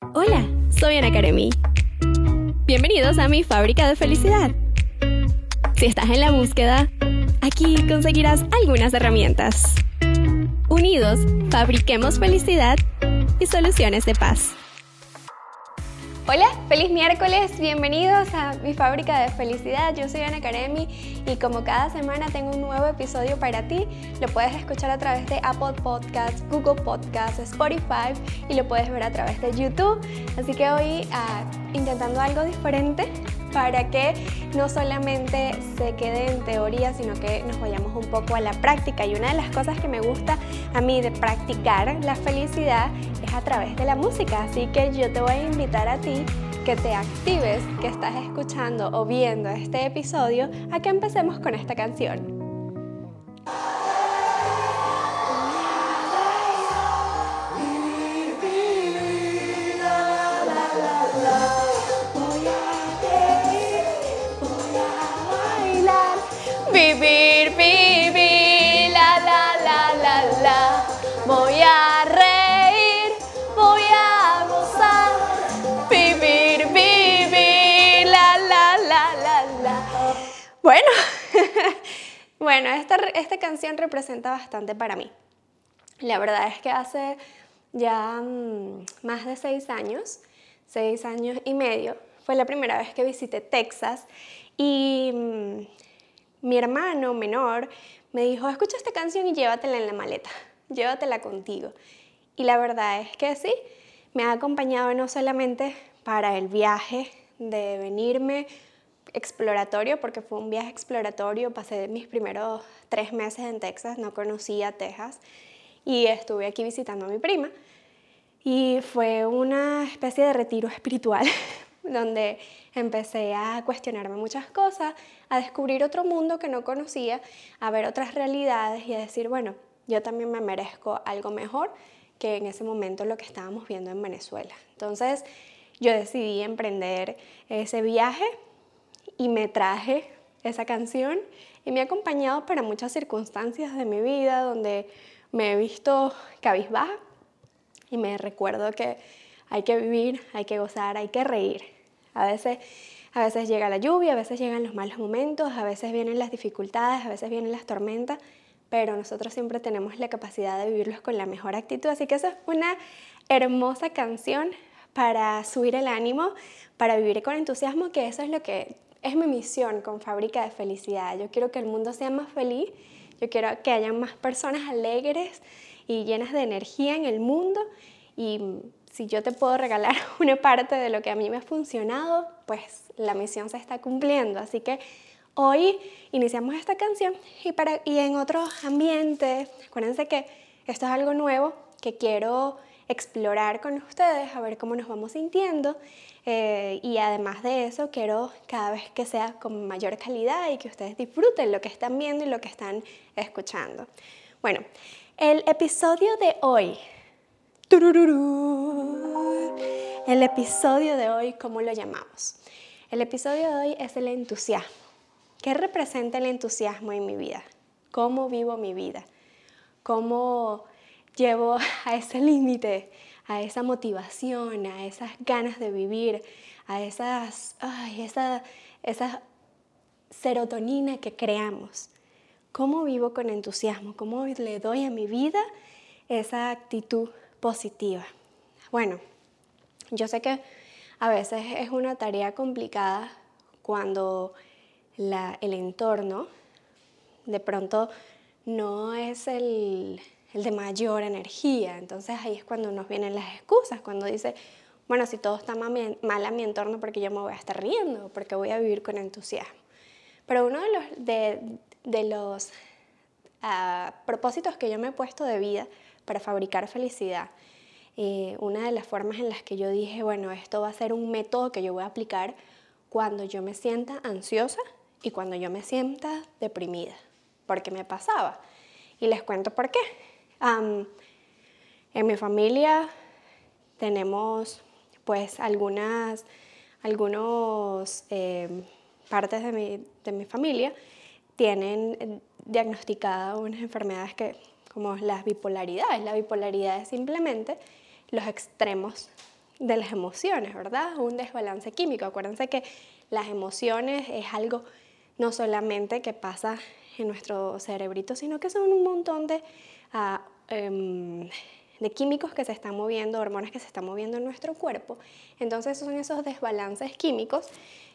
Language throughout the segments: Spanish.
Hola, soy Ana Karemi. Bienvenidos a mi fábrica de felicidad. Si estás en la búsqueda, aquí conseguirás algunas herramientas. Unidos, fabriquemos felicidad y soluciones de paz. Hola, feliz miércoles, bienvenidos a mi fábrica de felicidad. Yo soy Ana Karemi y como cada semana tengo un nuevo episodio para ti. Lo puedes escuchar a través de Apple Podcasts, Google Podcasts, Spotify y lo puedes ver a través de YouTube. Así que hoy ah, intentando algo diferente para que no solamente se quede en teoría, sino que nos vayamos un poco a la práctica. Y una de las cosas que me gusta a mí de practicar la felicidad a través de la música. Así que yo te voy a invitar a ti que te actives, que estás escuchando o viendo este episodio, a que empecemos con esta canción. Esta, canción representa bastante para mí. La verdad es que hace ya mm, más de seis años, seis años y medio, fue la primera vez que visité Texas y mm, mi hermano menor me dijo, escucha esta canción y llévatela en la maleta, llévatela contigo. Y la verdad es que sí, me ha acompañado no solamente para el viaje de venirme exploratorio, porque fue un viaje exploratorio, pasé mis primeros tres meses en Texas, no conocía Texas y estuve aquí visitando a mi prima. Y fue una especie de retiro espiritual donde empecé a cuestionarme muchas cosas, a descubrir otro mundo que no conocía, a ver otras realidades y a decir, bueno, yo también me merezco algo mejor que en ese momento lo que estábamos viendo en Venezuela. Entonces yo decidí emprender ese viaje y me traje esa canción y me ha acompañado para muchas circunstancias de mi vida donde me he visto cabizbaja y me recuerdo que hay que vivir, hay que gozar, hay que reír. A veces, a veces llega la lluvia, a veces llegan los malos momentos, a veces vienen las dificultades, a veces vienen las tormentas, pero nosotros siempre tenemos la capacidad de vivirlos con la mejor actitud. Así que esa es una hermosa canción para subir el ánimo, para vivir con entusiasmo, que eso es lo que es mi misión con Fábrica de Felicidad. Yo quiero que el mundo sea más feliz, yo quiero que haya más personas alegres y llenas de energía en el mundo y si yo te puedo regalar una parte de lo que a mí me ha funcionado, pues la misión se está cumpliendo. Así que hoy iniciamos esta canción y, para, y en otro ambiente, acuérdense que esto es algo nuevo que quiero explorar con ustedes, a ver cómo nos vamos sintiendo. Eh, y además de eso, quiero cada vez que sea con mayor calidad y que ustedes disfruten lo que están viendo y lo que están escuchando. Bueno, el episodio de hoy el episodio de hoy, ¿cómo lo llamamos? El episodio de hoy es el entusiasmo. ¿Qué representa el entusiasmo en mi vida? ¿Cómo vivo mi vida? ¿Cómo llevo a ese límite, a esa motivación, a esas ganas de vivir, a esas, ay, esa, esa serotonina que creamos? ¿Cómo vivo con entusiasmo? ¿Cómo le doy a mi vida esa actitud positiva. Bueno, yo sé que a veces es una tarea complicada cuando el entorno de pronto no es el, el de mayor energía. Entonces ahí es cuando nos vienen las excusas, cuando dice, bueno, si todo está mal a mi entorno, porque yo me voy a estar riendo? porque voy a vivir con entusiasmo? Pero uno de los, de, los ah, propósitos que yo me he puesto de vida para fabricar felicidad. Eh, una de las formas en las que yo dije, bueno, esto va a ser un método que yo voy a aplicar cuando yo me sienta ansiosa y cuando yo me sienta deprimida, porque me pasaba. Y les cuento por qué. En mi familia tenemos pues algunas algunos, em, partes de mi, de mi familia tienen diagnosticadas unas enfermedades que como las bipolaridades. La bipolaridad es simplemente los extremos de las emociones, ¿verdad? Un desbalance químico. Acuérdense que las emociones es algo no solamente que pasa en nuestro cerebrito, sino que son un montón de, em, de químicos que se están moviendo, hormonas que se están moviendo en nuestro cuerpo. Entonces son esos desbalances químicos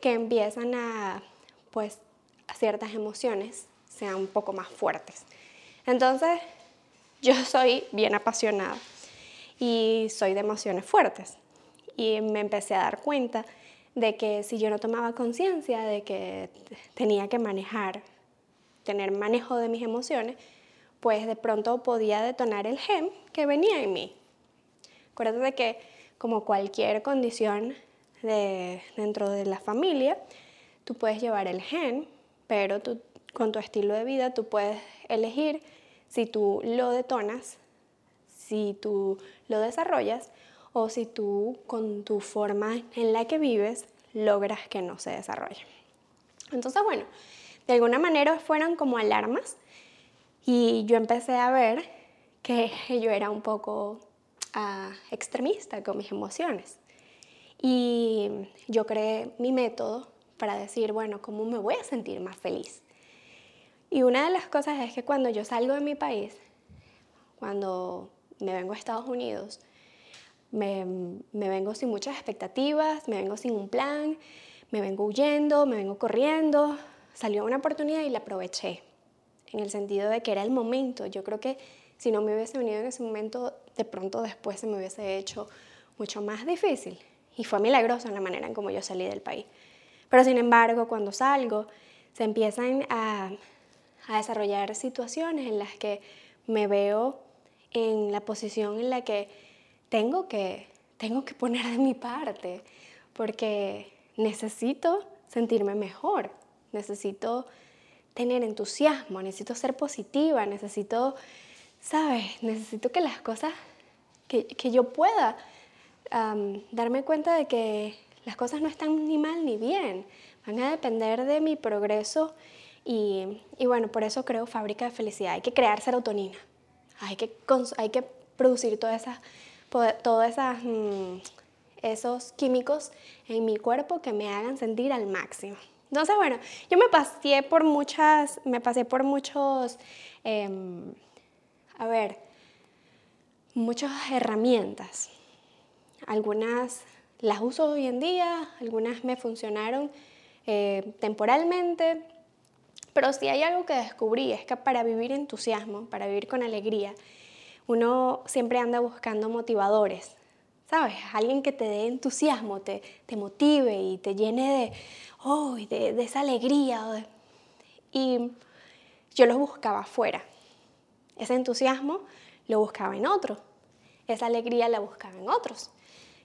que empiezan a, pues, a ciertas emociones sean un poco más fuertes. Entonces, yo soy bien apasionada y soy de emociones fuertes. Y me empecé a dar cuenta de que si yo no tomaba conciencia de que tenía que manejar, tener manejo de mis emociones, pues de pronto podía detonar el gen que venía en mí. Acuérdate que como cualquier condición de, dentro de la familia, tú puedes llevar el gen, pero tú, con tu estilo de vida tú puedes elegir si tú lo detonas, si tú lo desarrollas o si tú con tu forma en la que vives logras que no se desarrolle. Entonces, bueno, de alguna manera fueron como alarmas y yo empecé a ver que yo era un poco ah, extremista con mis emociones. Y yo creé mi método para decir, bueno, ¿cómo me voy a sentir más feliz? Y una de las cosas es que cuando yo salgo de mi país, cuando me vengo a Estados Unidos, me, me, vengo sin muchas expectativas, me vengo sin un plan, me vengo huyendo, me vengo corriendo. Salió una oportunidad y la aproveché, en el sentido de que era el momento. Yo creo que si no me hubiese venido en ese momento, de pronto después se me hubiese hecho mucho más difícil. Y fue milagroso la manera en cómo yo salí del país. Pero sin embargo, cuando salgo, se empiezan a, a desarrollar situaciones en las que me veo en la posición en la que tengo que, tengo que poner de mi parte, porque necesito sentirme mejor, necesito tener entusiasmo, necesito ser positiva, necesito, ¿sabes? Necesito que las cosas, que, que yo pueda darme cuenta de que las cosas no están ni mal ni bien, van a depender de mi progreso y, y bueno, por eso creo Fábrica de Felicidad. Hay que crear serotonina, hay que, hay que producir todas esas, todas esas, mm, esos químicos en mi cuerpo que me hagan sentir al máximo. Entonces, bueno, yo me pasé por muchas, me pasé por muchos, em, a ver, muchas herramientas. Algunas las uso hoy en día, algunas me funcionaron eh, temporalmente, pero si hay algo que descubrí es que para vivir entusiasmo, para vivir con alegría, uno siempre anda buscando motivadores, ¿sabes? Alguien que te dé entusiasmo, te, motive y te llene de, oh, de, de esa alegría. Y yo lo buscaba afuera. Ese entusiasmo lo buscaba en otro. Esa alegría la buscaba en otros.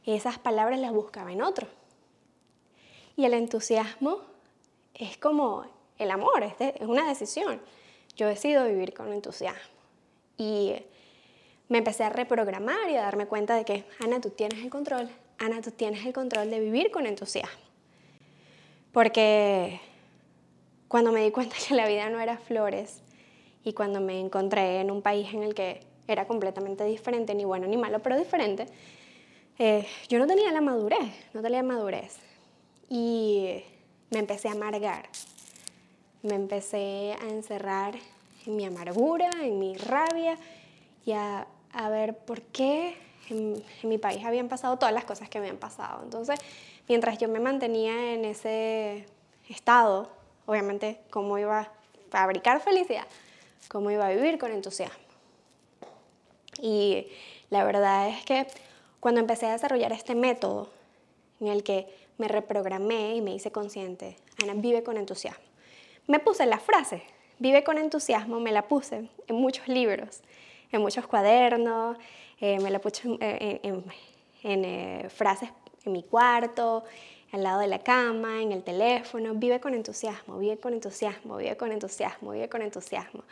Y esas palabras las buscaba en otro. Y el entusiasmo es como el amor, es, una decisión. Yo decido vivir con entusiasmo. Y me empecé a reprogramar y a darme cuenta de que, Ana, tú tienes el control. Ana, tú tienes el control de vivir con entusiasmo. Porque cuando me di cuenta que la vida no era flores y cuando me encontré en un país en el que era completamente diferente, ni bueno ni malo, pero diferente, eh, yo no tenía la madurez, no tenía madurez. Y me empecé a amargar, me empecé a encerrar en mi amargura, en mi rabia y a, a ver por qué en, mi país habían pasado todas las cosas que habían pasado. Entonces, mientras yo me mantenía en ese estado, obviamente, cómo iba a fabricar felicidad, cómo iba a vivir con entusiasmo. Y la verdad es que cuando empecé a desarrollar este método en el que me reprogramé y me hice consciente, Ana, vive con entusiasmo. Me puse la frase, vive con entusiasmo, me la puse en muchos libros, en muchos cuadernos, eh, me la puse en, eh, frases en mi cuarto, al lado de la cama, en el teléfono, vive con entusiasmo, vive con entusiasmo, vive con entusiasmo, vive con entusiasmo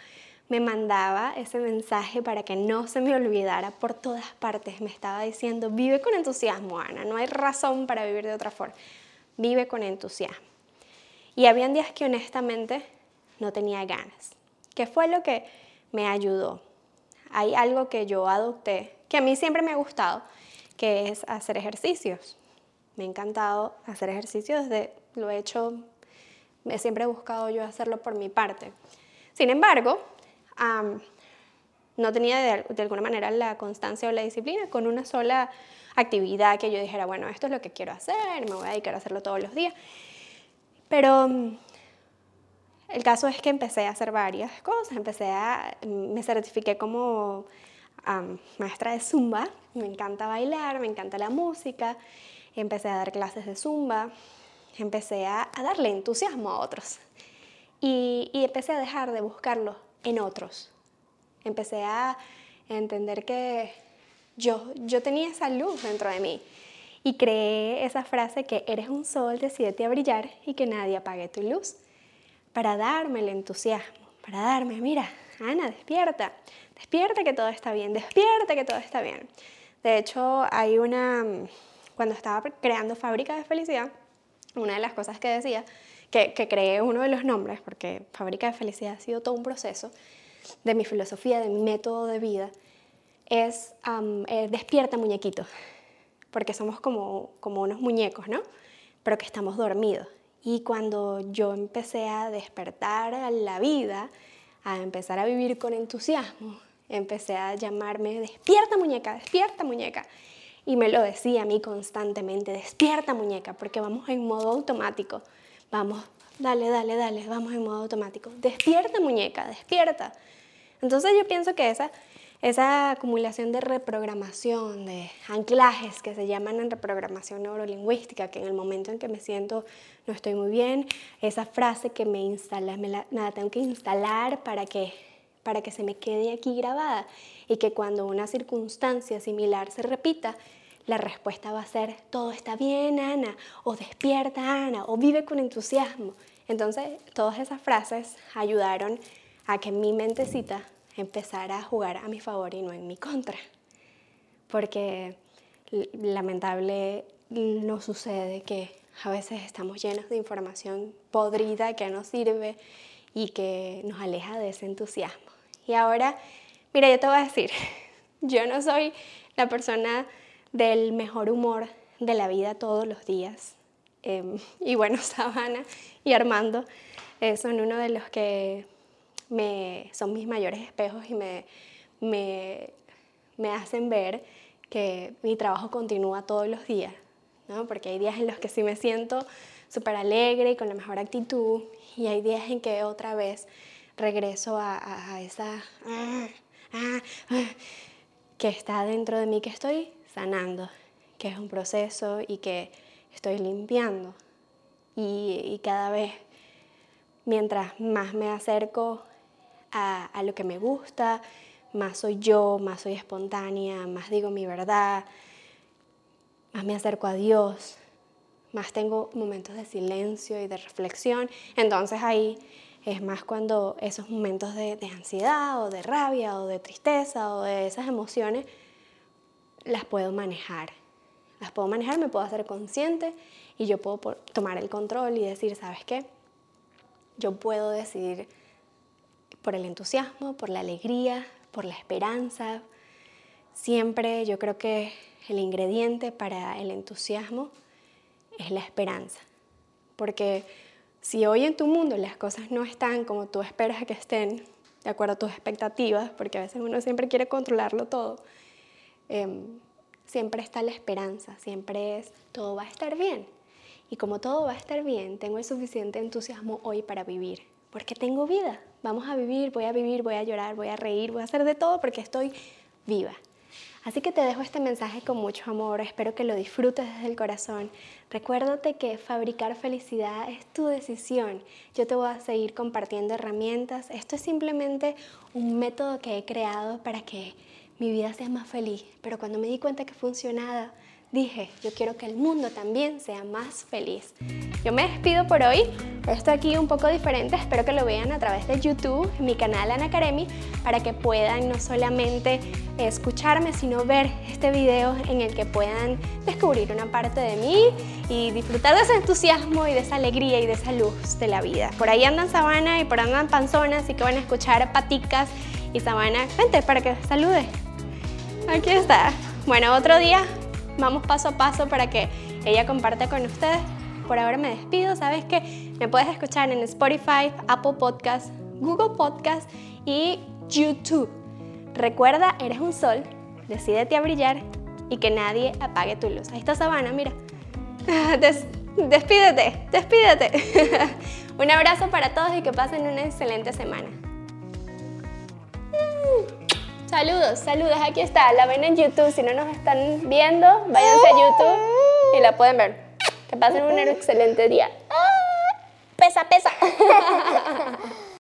me mandaba ese mensaje para que no se me olvidara por todas partes. Me estaba diciendo, vive con entusiasmo, Ana, no hay razón para vivir de otra forma. Vive con entusiasmo. Y habían días que honestamente no tenía ganas. ¿Qué fue lo que me ayudó? Hay algo que yo adopté, que a mí siempre me ha gustado, que es hacer ejercicios. Me ha encantado hacer ejercicios, desde, lo he hecho, he siempre he buscado yo hacerlo por mi parte. Sin embargo, no tenía de, de, alguna manera la constancia o la disciplina con una sola actividad que yo dijera, bueno, esto es lo que quiero hacer, me voy a dedicar a hacerlo todos los días. Pero el caso es que empecé a hacer varias cosas, empecé a, me certifiqué como maestra de zumba, me encanta bailar, me encanta la música, empecé a dar clases de zumba, empecé a, darle entusiasmo a otros. Y, empecé a dejar de buscarlo en otros. Empecé a entender que yo, yo tenía esa luz dentro de mí. Y creé esa frase que eres un sol, decidete a brillar y que nadie apague tu luz para darme el entusiasmo, para darme, mira, Ana, despierta, despierta que todo está bien, despierta que todo está bien. De hecho, hay una, cuando estaba creando Fábrica de Felicidad, una de las cosas que decía, que, creé uno de los nombres, porque Fábrica de Felicidad ha sido todo un proceso de mi filosofía, de mi método de vida, es eh, despierta muñequito, porque somos como, como unos muñecos, ¿no? Pero que estamos dormidos. Y cuando yo empecé a despertar a la vida, a empezar a vivir con entusiasmo, empecé a llamarme despierta muñeca, despierta muñeca. Y me lo decía a mí constantemente, despierta muñeca, porque vamos en modo automático. Vamos, dale, dale, dale, vamos en modo automático. Despierta muñeca, despierta. Entonces yo pienso que esa esa acumulación de reprogramación, de anclajes que se llaman reprogramación neurolingüística, que en el momento en que me siento no estoy muy bien, esa frase que me instala, la, tengo que instalar para que, para que se me quede aquí grabada y que cuando una circunstancia similar se repita, la respuesta va a ser todo está bien, Ana, o despierta, Ana, o vive con entusiasmo. Entonces, todas esas frases ayudaron a que mi mentecita empezar a jugar a mi favor y no en mi contra. Porque lamentable no sucede que a veces estamos llenos de información podrida que no sirve y que nos aleja de ese entusiasmo. Y ahora, mira, yo te voy a decir, yo no soy la persona del mejor humor de la vida todos los días. Em, y bueno, Sabana y Armando eh, son uno de los que me, son mis mayores espejos y me, me, me hacen ver que mi trabajo continúa todos los días, ¿no? porque hay días en los que sí me siento súper alegre y con la mejor actitud y hay días en que otra vez regreso a, a, esa ah, ah, ah, que está dentro de mí que estoy sanando, que es un proceso y que estoy limpiando y, y cada vez mientras más me acerco a, lo que me gusta, más soy yo, más soy espontánea, más digo mi verdad, más me acerco a Dios, más tengo momentos de silencio y de reflexión. Entonces ahí es más cuando esos momentos de, de, ansiedad o de rabia o de tristeza o de esas emociones las puedo manejar. Las puedo manejar, me puedo hacer consciente y yo puedo tomar el control y decir, ¿sabes qué? Yo puedo decidir por el entusiasmo, por la alegría, por la esperanza. Siempre yo creo que el ingrediente para el entusiasmo es la esperanza. Porque si hoy en tu mundo las cosas no están como tú esperas que estén, de acuerdo a tus expectativas, porque a veces uno siempre quiere controlarlo todo, em, siempre está la esperanza, siempre es todo va a estar bien. Y como todo va a estar bien, tengo el suficiente entusiasmo hoy para vivir, porque tengo vida. Vamos a vivir, voy a vivir, voy a llorar, voy a reír, voy a hacer de todo porque estoy viva. Así que te dejo este mensaje con mucho amor, espero que lo disfrutes desde el corazón. Recuérdate que fabricar felicidad es tu decisión. Yo te voy a seguir compartiendo herramientas. Esto es simplemente un método que he creado para que mi vida sea más feliz. Pero cuando me di cuenta que funcionaba, dije, yo quiero que el mundo también sea más feliz. Yo me despido por hoy. Esto aquí un poco diferente, espero que lo vean a través de YouTube, mi canal Ana Karemi, para que puedan no solamente escucharme, sino ver este video en el que puedan descubrir una parte de mí y disfrutar de ese entusiasmo y de esa alegría y de esa luz de la vida. Por ahí andan Sabana y por ahí andan Panzona, así que van a escuchar paticas y Sabana. Vente para que salude. Aquí está. Bueno, otro día vamos paso a paso para que ella comparte con ustedes. Por ahora me despido, sabes que me puedes escuchar en Spotify, Apple Podcast, Google Podcast y YouTube. Recuerda, eres un sol, decídete a brillar y que nadie apague tu luz. Ahí está Sabana, mira. Des- despídete, despídete. un abrazo para todos y que pasen una excelente semana. Saludos, saludos, aquí está, la ven en YouTube, si no nos están viendo, váyanse a YouTube y la pueden ver. Que pasen un excelente día. Pesa, pesa.